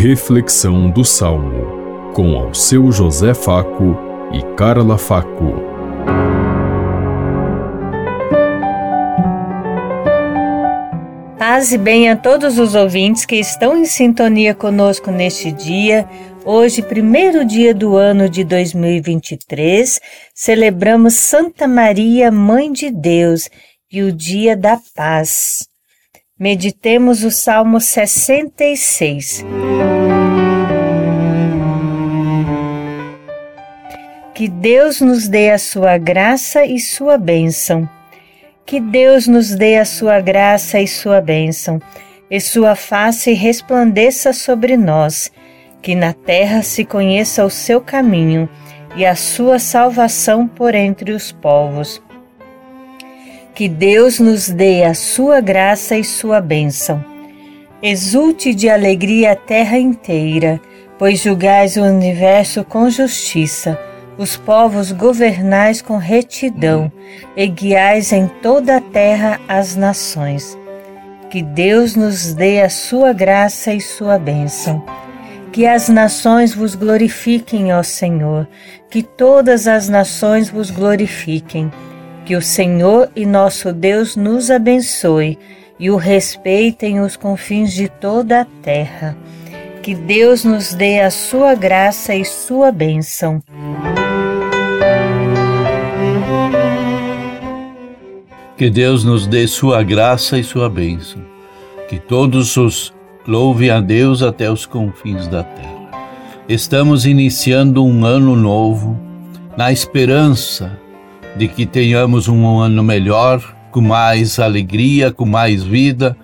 Reflexão do Salmo, com ao seu José Faco e Carla Faco. Paz e bem a todos os ouvintes que estão em sintonia conosco neste dia. Hoje, primeiro dia do ano de 2023, celebramos Santa Maria, Mãe de Deus, e o Dia da Paz. Meditemos o Salmo 66. Que Deus nos dê a sua graça e sua bênção. Que Deus nos dê a sua graça e sua bênção, e sua face resplandeça sobre nós. Que na terra se conheça o seu caminho e a sua salvação por entre os povos que Deus nos dê a sua graça e sua bênção. Exulte de alegria a terra inteira, pois julgais o universo com justiça, os povos governais com retidão, e guiais em toda a terra as nações. Que Deus nos dê a sua graça e sua bênção. Que as nações vos glorifiquem, ó Senhor, que todas as nações vos glorifiquem que o Senhor e nosso Deus nos abençoe e o respeitem os confins de toda a terra. Que Deus nos dê a sua graça e sua bênção. Que Deus nos dê sua graça e sua bênção. Que todos os louvem a Deus até os confins da terra. Estamos iniciando um ano novo na esperança de que tenhamos um ano melhor, com mais alegria, com mais vida,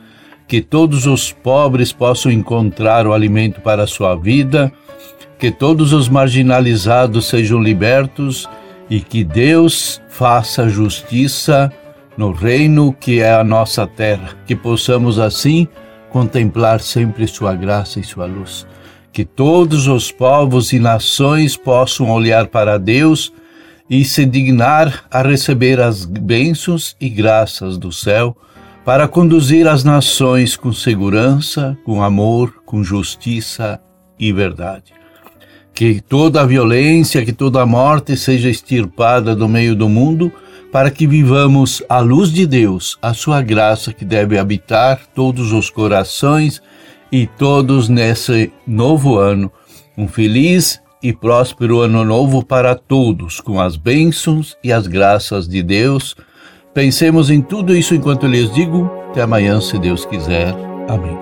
que todos os pobres possam encontrar o alimento para a sua vida, que todos os marginalizados sejam libertos e que Deus faça justiça no reino que é a nossa terra, que possamos assim contemplar sempre sua graça e sua luz. Que todos os povos e nações possam olhar para Deus e se dignar a receber as bênçãos e graças do céu para conduzir as nações com segurança, com amor, com justiça e verdade. Que toda a violência, que toda a morte seja extirpada do meio do mundo, para que vivamos a luz de Deus, a sua graça que deve habitar todos os corações e todos nesse novo ano. Um feliz e próspero ano novo para todos, com as bênçãos e as graças de Deus. Pensemos em tudo isso enquanto lhes digo. Até amanhã, se Deus quiser. Amém.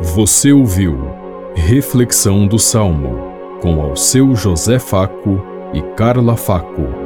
Você ouviu Reflexão do Salmo com ao seu José Faco e Carla Faco.